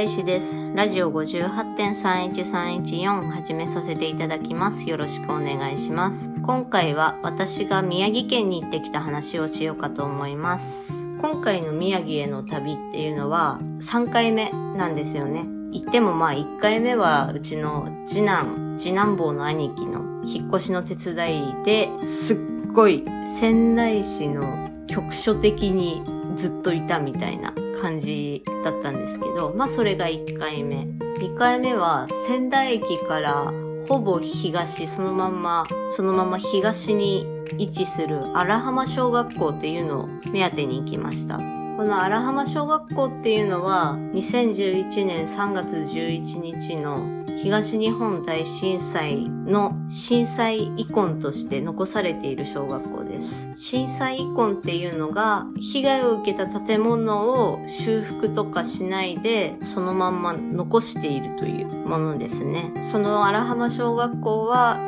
野菜採取です。ラジオ58.31314始めさせていただきます。よろしくお願いします。今回は私が宮城県に行ってきた話をしようかと思います。今回の宮城への旅っていうのは3回目なんですよね。行ってもまあ1回目はうちの次男、次男坊の兄貴の引っ越しの手伝いですっごい仙台市の局所的にずっといたみたいな感じだったんですけど、まあそれが1回目。2回目は仙台駅からほぼ東、そのまんま、そのまま東に位置する荒浜小学校っていうのを目当てに行きました。この荒浜小学校っていうのは2011年3月11日の東日本大震災の震災遺恨として残されている小学校です。震災遺恨っていうのが被害を受けた建物を修復とかしないでそのまんま残しているというものですね。その荒浜小学校は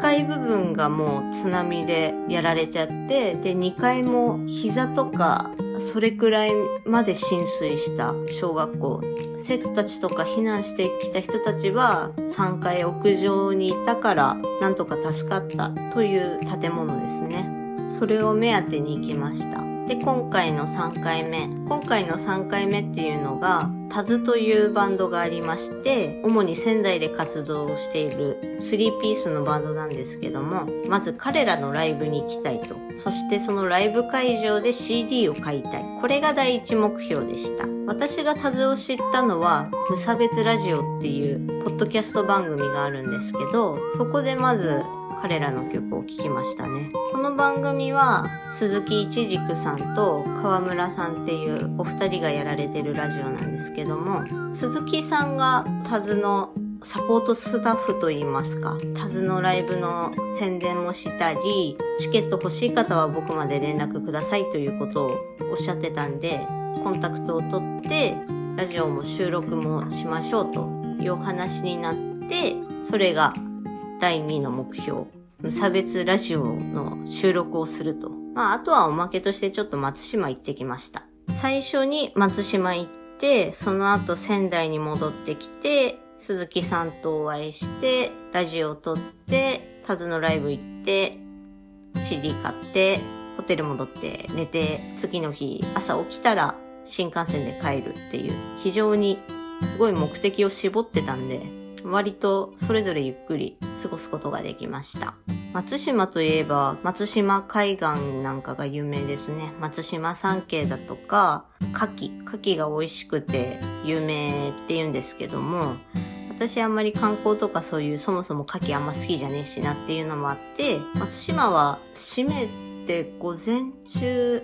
階部分がもう津波でやられちゃって、で2階も膝とかそれくらいまで浸水した小学校。生徒たちとか避難してきた人たちは3階屋上にいたからなんとか助かったという建物ですね。それを目当てに行きました。で、今回の3回目。今回の3回目っていうのが、タズというバンドがありまして、主に仙台で活動している3ピースのバンドなんですけども、まず彼らのライブに行きたいと。そしてそのライブ会場で CD を買いたい。これが第一目標でした。私がタズを知ったのは、無差別ラジオっていうポッドキャスト番組があるんですけど、そこでまず彼らの曲を聴きましたね。この番組は鈴木一軸さんと川村さんっていうお二人がやられてるラジオなんですけども、鈴木さんがタズのサポートスタッフといいますか、タズのライブの宣伝もしたり、チケット欲しい方は僕まで連絡くださいということをおっしゃってたんで、コンタクトを取って、ラジオも収録もしましょうというお話になって、それが第2の目標。無差別ラジオの収録をすると。まあ、あとはおまけとしてちょっと松島行ってきました。最初に松島行って、その後仙台に戻ってきて、鈴木さんとお会いして、ラジオを撮って、タズのライブ行って、CD 買って、ホテル戻って寝て、次の日朝起きたら新幹線で帰るっていう、非常にすごい目的を絞ってたんで、割とそれぞれゆっくり過ごすことができました。松島といえば、松島海岸なんかが有名ですね。松島山系だとか、牡蠣。牡蠣が美味しくて有名って言うんですけども、私あんまり観光とかそういうそもそも牡蠣あんま好きじゃねえしなっていうのもあって、松島は閉めて午前中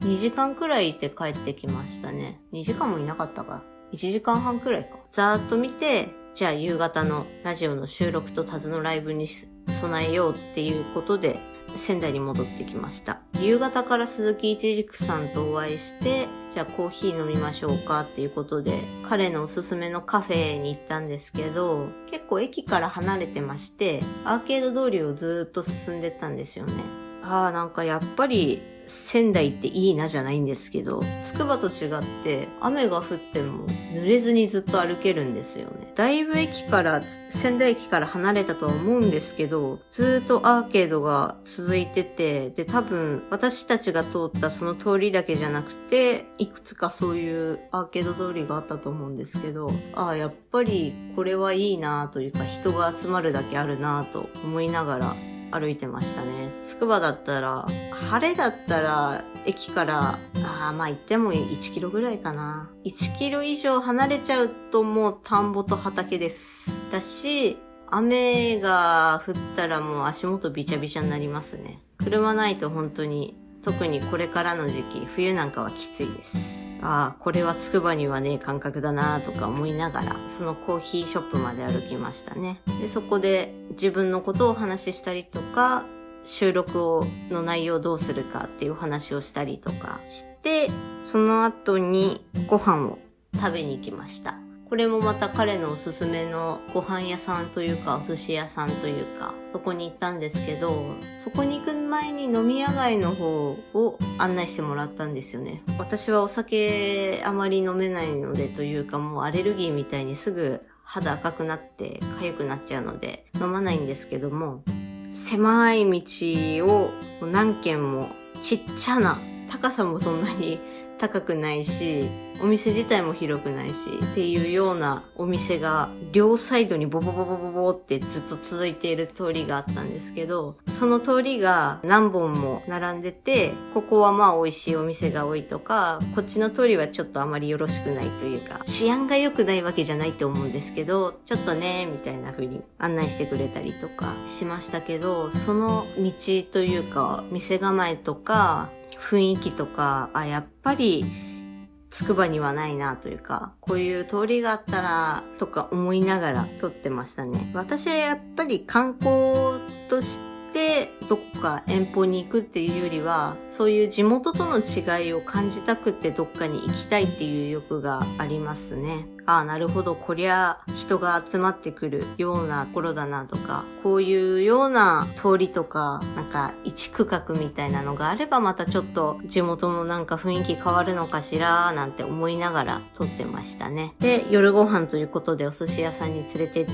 2時間くらいいて帰ってきましたね。2時間もいなかったか。1時間半くらいか。ざーっと見て、じゃあ夕方のラジオの収録とタズのライブに備えようっていうことで仙台に戻ってきました。夕方から鈴木一軸さんとお会いして、じゃあコーヒー飲みましょうかっていうことで、彼のおすすめのカフェに行ったんですけど、結構駅から離れてまして、アーケード通りをずっと進んでったんですよね。ああ、なんかやっぱり仙台っていいなじゃないんですけど、つくばと違って雨が降っても濡れずにずっと歩けるんですよね。だいぶ駅から、仙台駅から離れたとは思うんですけど、ずっとアーケードが続いてて、で多分私たちが通ったその通りだけじゃなくて、いくつかそういうアーケード通りがあったと思うんですけど、ああ、やっぱりこれはいいなというか人が集まるだけあるなと思いながら歩いてましたね。つくばだったら、晴れだったら、駅から、ああ、まあ行っても1キロぐらいかな。1キロ以上離れちゃうともう田んぼと畑です。だし、雨が降ったらもう足元びちゃびちゃになりますね。車ないと本当に、特にこれからの時期、冬なんかはきついです。ああ、これはつくばにはね感覚だなとか思いながら、そのコーヒーショップまで歩きましたね。で、そこで自分のことをお話ししたりとか、収録をの内容をどうするかっていう話をしたりとかして、その後にご飯を食べに行きました。これもまた彼のおすすめのご飯屋さんというか、お寿司屋さんというか、そこに行ったんですけど、そこに行く前に飲み屋街の方を案内してもらったんですよね。私はお酒あまり飲めないのでというか、もうアレルギーみたいにすぐ肌赤くなって痒くなっちゃうので飲まないんですけども、狭い道を何軒もちっちゃな、高さもそんなに高くないし、お店自体も広くないし、っていうようなお店が両サイドにボボボボボボってずっと続いている通りがあったんですけど、その通りが何本も並んでて、ここはまあ美味しいお店が多いとか、こっちの通りはちょっとあまりよろしくないというか、治安が良くないわけじゃないと思うんですけど、ちょっとね、みたいな風に案内してくれたりとかしましたけど、その道というか、店構えとか、雰囲気とか、あ、やっぱり、つくばにはないなというか、こういう通りがあったら、とか思いながら撮ってましたね。私はやっぱり観光として、どこか遠方に行くっていうよりは、そういう地元との違いを感じたくてどっかに行きたいっていう欲がありますね。ああ、なるほど、こりゃ人が集まってくるような頃だなとか、こういうような通りとか、なんか一区画みたいなのがあればまたちょっと地元もなんか雰囲気変わるのかしら、なんて思いながら撮ってましたね。で、夜ご飯ということでお寿司屋さんに連れてって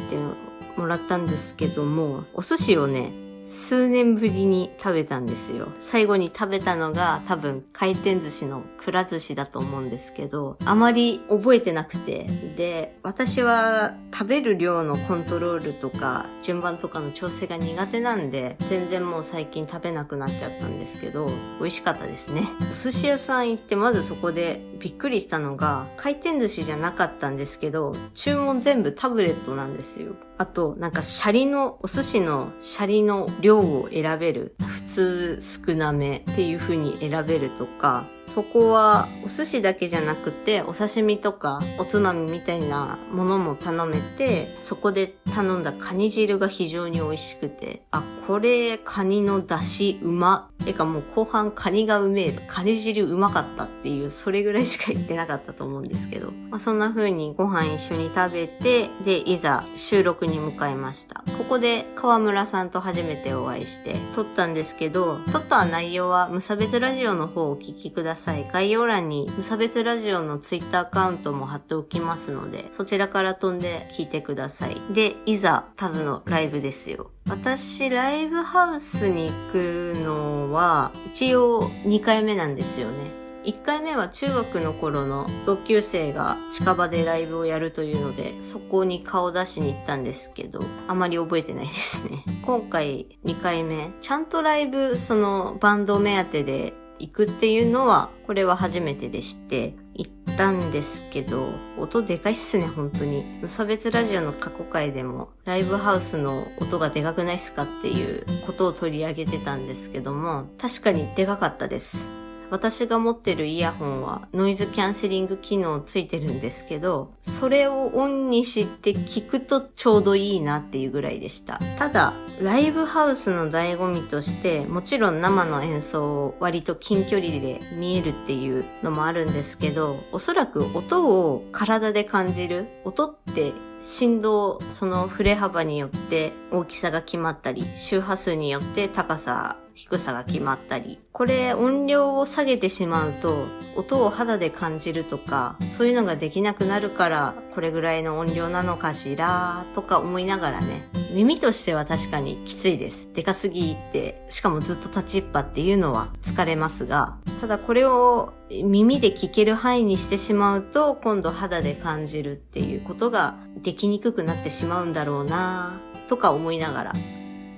もらったんですけども、お寿司をね、数年ぶりに食べたんですよ。最後に食べたのが多分回転寿司のくら寿司だと思うんですけど、あまり覚えてなくて。で、私は食べる量のコントロールとか順番とかの調整が苦手なんで、全然もう最近食べなくなっちゃったんですけど、美味しかったですね。お寿司屋さん行ってまずそこでびっくりしたのが、回転寿司じゃなかったんですけど、注文全部タブレットなんですよ。あと、なんかシャリの、お寿司のシャリの量を選べる。普通少なめっていう風に選べるとか、そこはお寿司だけじゃなくてお刺身とかおつまみみたいなものも頼めてそこで頼んだカニ汁が非常に美味しくてあこれカニの出汁うま。てかもう後半カニがうめえカニ汁うまかったっていうそれぐらいしか言ってなかったと思うんですけど、まあ、そんな風にご飯一緒に食べてでいざ収録に向かいました。ここで川村さんと初めてお会いして撮ったんですけど撮った内容は無差別ラジオの方をお聞きください。い。概要欄に無差別ラジオのツイッターアカウントも貼っておきますので、そちらから飛んで聞いてください。で、いざ、タズのライブですよ。私、ライブハウスに行くのは、一応2回目なんですよね。1回目は中学の頃の同級生が近場でライブをやるというので、そこに顔出しに行ったんですけど、あまり覚えてないですね。今回2回目、ちゃんとライブ、そのバンド目当てで行くっていうのは、これは初めてでして、行ったんですけど、音でかいっすね、本当に。無差別ラジオの過去回でも、ライブハウスの音がでかくないっすかっていうことを取り上げてたんですけども、確かにでかかったです。私が持ってるイヤホンはノイズキャンセリング機能ついてるんですけど、それをオンにして聞くとちょうどいいなっていうぐらいでした。ただ、ライブハウスの醍醐味として、もちろん生の演奏を割と近距離で見えるっていうのもあるんですけど、おそらく音を体で感じる。音って振動、その振れ幅によって大きさが決まったり、周波数によって高さ低さが決まったり。これ音量を下げてしまうと、音を肌で感じるとか、そういうのができなくなるから、これぐらいの音量なのかしら、とか思いながらね。耳としては確かにきついです。でかすぎて、しかもずっと立ちっぱっていうのは疲れますが、ただこれを耳で聞ける範囲にしてしまうと、今度肌で感じるっていうことができにくくなってしまうんだろうなとか思いながら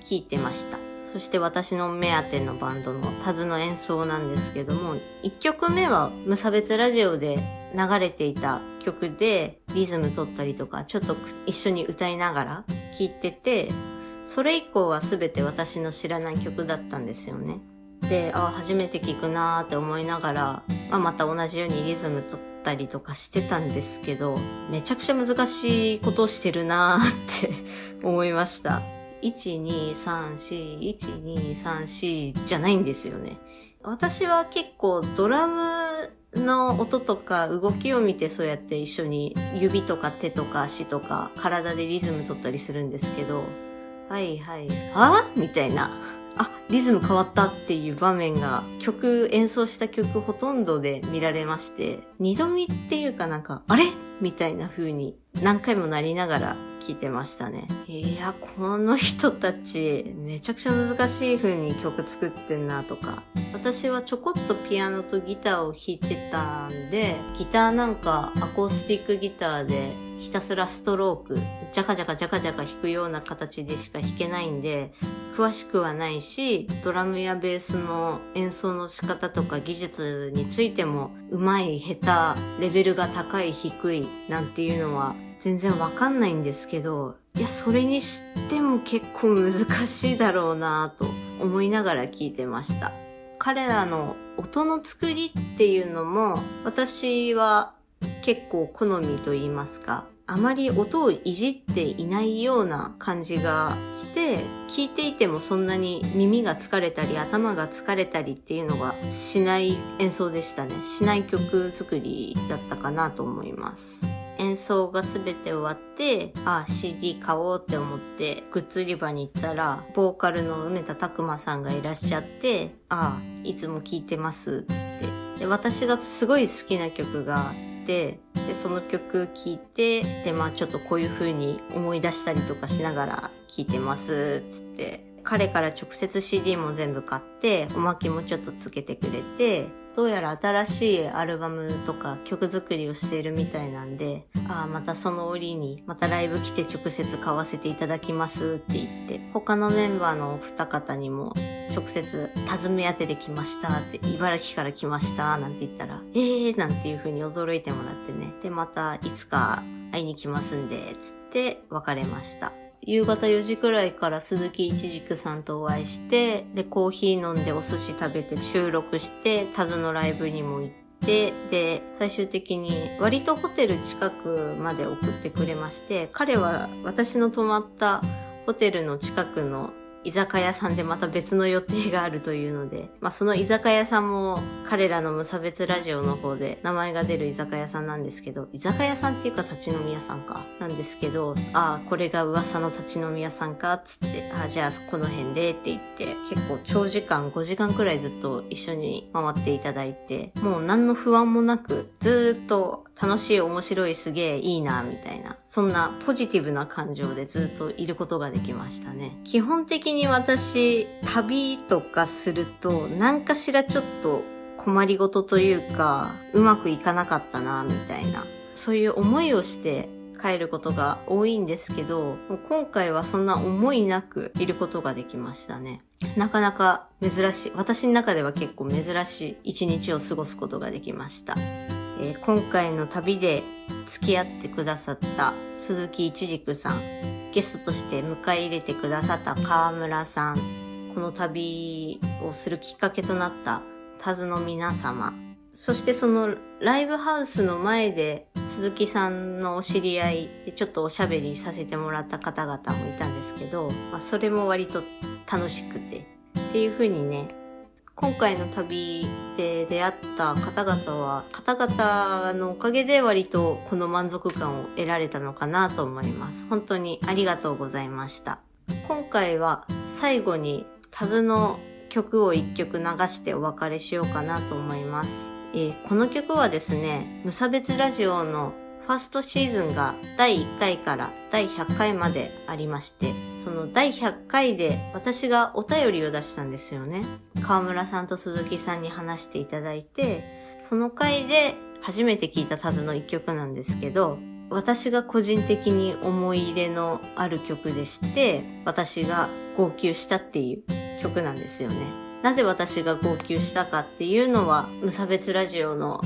聞いてました。そして私の目当てのバンドのタズの演奏なんですけども、1曲目は無差別ラジオで流れていた曲でリズム取ったりとか、ちょっと一緒に歌いながら聴いてて、それ以降は全て私の知らない曲だったんですよね。で、あ、初めて聴くなーって思いながら、まあ、また同じようにリズム取ったりとかしてたんですけど、めちゃくちゃ難しいことをしてるなーって 思いました。1234、1234じゃないんですよね。私は結構ドラムの音とか動きを見てそうやって一緒に指とか手とか足とか体でリズム取ったりするんですけど、はいはい、あみたいな。あ、リズム変わったっていう場面が曲、演奏した曲ほとんどで見られまして、二度見っていうかなんか、あれ？みたいな風に何回もなりながら聞いてましたね。いや、この人たち、めちゃくちゃ難しい風に曲作ってんなとか。私はちょこっとピアノとギターを弾いてたんで、ギターなんかアコースティックギターでひたすらストローク、ジャカジャカジャカジャカ弾くような形でしか弾けないんで、詳しくはないし、ドラムやベースの演奏の仕方とか技術についても、上手い、下手、レベルが高い、低い、なんていうのは全然わかんないんですけど、いや、それにしても結構難しいだろうなと思いながら聞いてました。彼らの音の作りっていうのも、私は結構好みと言いますか、あまり音をいじっていないような感じがして、聞いていてもそんなに耳が疲れたり頭が疲れたりっていうのがしない演奏でしたね。しない曲作りだったかなと思います。演奏が全て終わって、あ、CD 買おうって思って、グッズ売り場に行ったら、ボーカルの梅田拓馬さんがいらっしゃって、あ、いつも聴いてます、つって。で、私がすごい好きな曲がて、で、その曲聴いて、で、まあちょっとこういう風に思い出したりとかしながら聴いてますっ、つって。彼から直接 CD も全部買って、おまけもちょっとつけてくれて、どうやら新しいアルバムとか曲作りをしているみたいなんで、ああ、またその折に、またライブ来て直接買わせていただきますって言って、他のメンバーのお二方にも直接、尋ね当てで来ましたって、茨城から来ましたなんて言ったら、えーなんていう風に驚いてもらってね。で、またいつか会いに来ますんで、つって別れました。夕方4時くらいから鈴木一軸さんとお会いして、で、コーヒー飲んでお寿司食べて収録して、タズのライブにも行って、で、最終的に割とホテル近くまで送ってくれまして、彼は私の泊まったホテルの近くの居酒屋さんでまた別の予定があるというので、まあその居酒屋さんも彼らの無差別ラジオの方で名前が出る居酒屋さんなんですけど、居酒屋さんっていうか立ち飲み屋さんか、なんですけど、ああ、これが噂の立ち飲み屋さんか、つって、ああ、じゃあこの辺でって言って、結構長時間、5時間くらいずっと一緒に回っていただいて、もう何の不安もなく、ずーっと楽しい、面白い、すげえいいな、みたいな、そんなポジティブな感情でずっといることができましたね。基本的に私、旅とかすると、何かしらちょっと困りごとというか、うまくいかなかったな、みたいな、そういう思いをして帰ることが多いんですけど、もう今回はそんな思いなくいることができましたね。なかなか珍しい、私の中では結構珍しい一日を過ごすことができました。えー、今回の旅で付き合ってくださった鈴木一軸さん、ゲストとして迎え入れてくださった河村さん、この旅をするきっかけとなったタズの皆様、そしてそのライブハウスの前で鈴木さんのお知り合いでちょっとおしゃべりさせてもらった方々もいたんですけど、まあ、それも割と楽しくてっていう風にね、今回の旅で出会った方々は、方々のおかげで割とこの満足感を得られたのかなと思います。本当にありがとうございました。今回は最後にタズの曲を一曲流してお別れしようかなと思います。えー、この曲はですね、無差別ラジオのファーストシーズンが第1回から第100回までありまして、その第100回で私がお便りを出したんですよね。河村さんと鈴木さんに話していただいて、その回で初めて聞いたタズの一曲なんですけど、私が個人的に思い入れのある曲でして、私が号泣したっていう曲なんですよね。なぜ私が号泣したかっていうのは、無差別ラジオの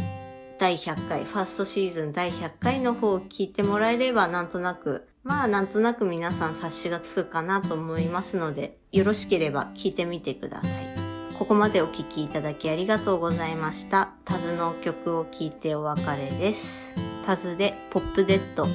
第100回、ファーストシーズン第100回の方を聞いてもらえればなんとなくまあなんとなく皆さん察しがつくかなと思いますので、よろしければ聞いてみてください。ここまでお聴きいただきありがとうございました。タズの曲を聴いてお別れです。タズでポップデッド。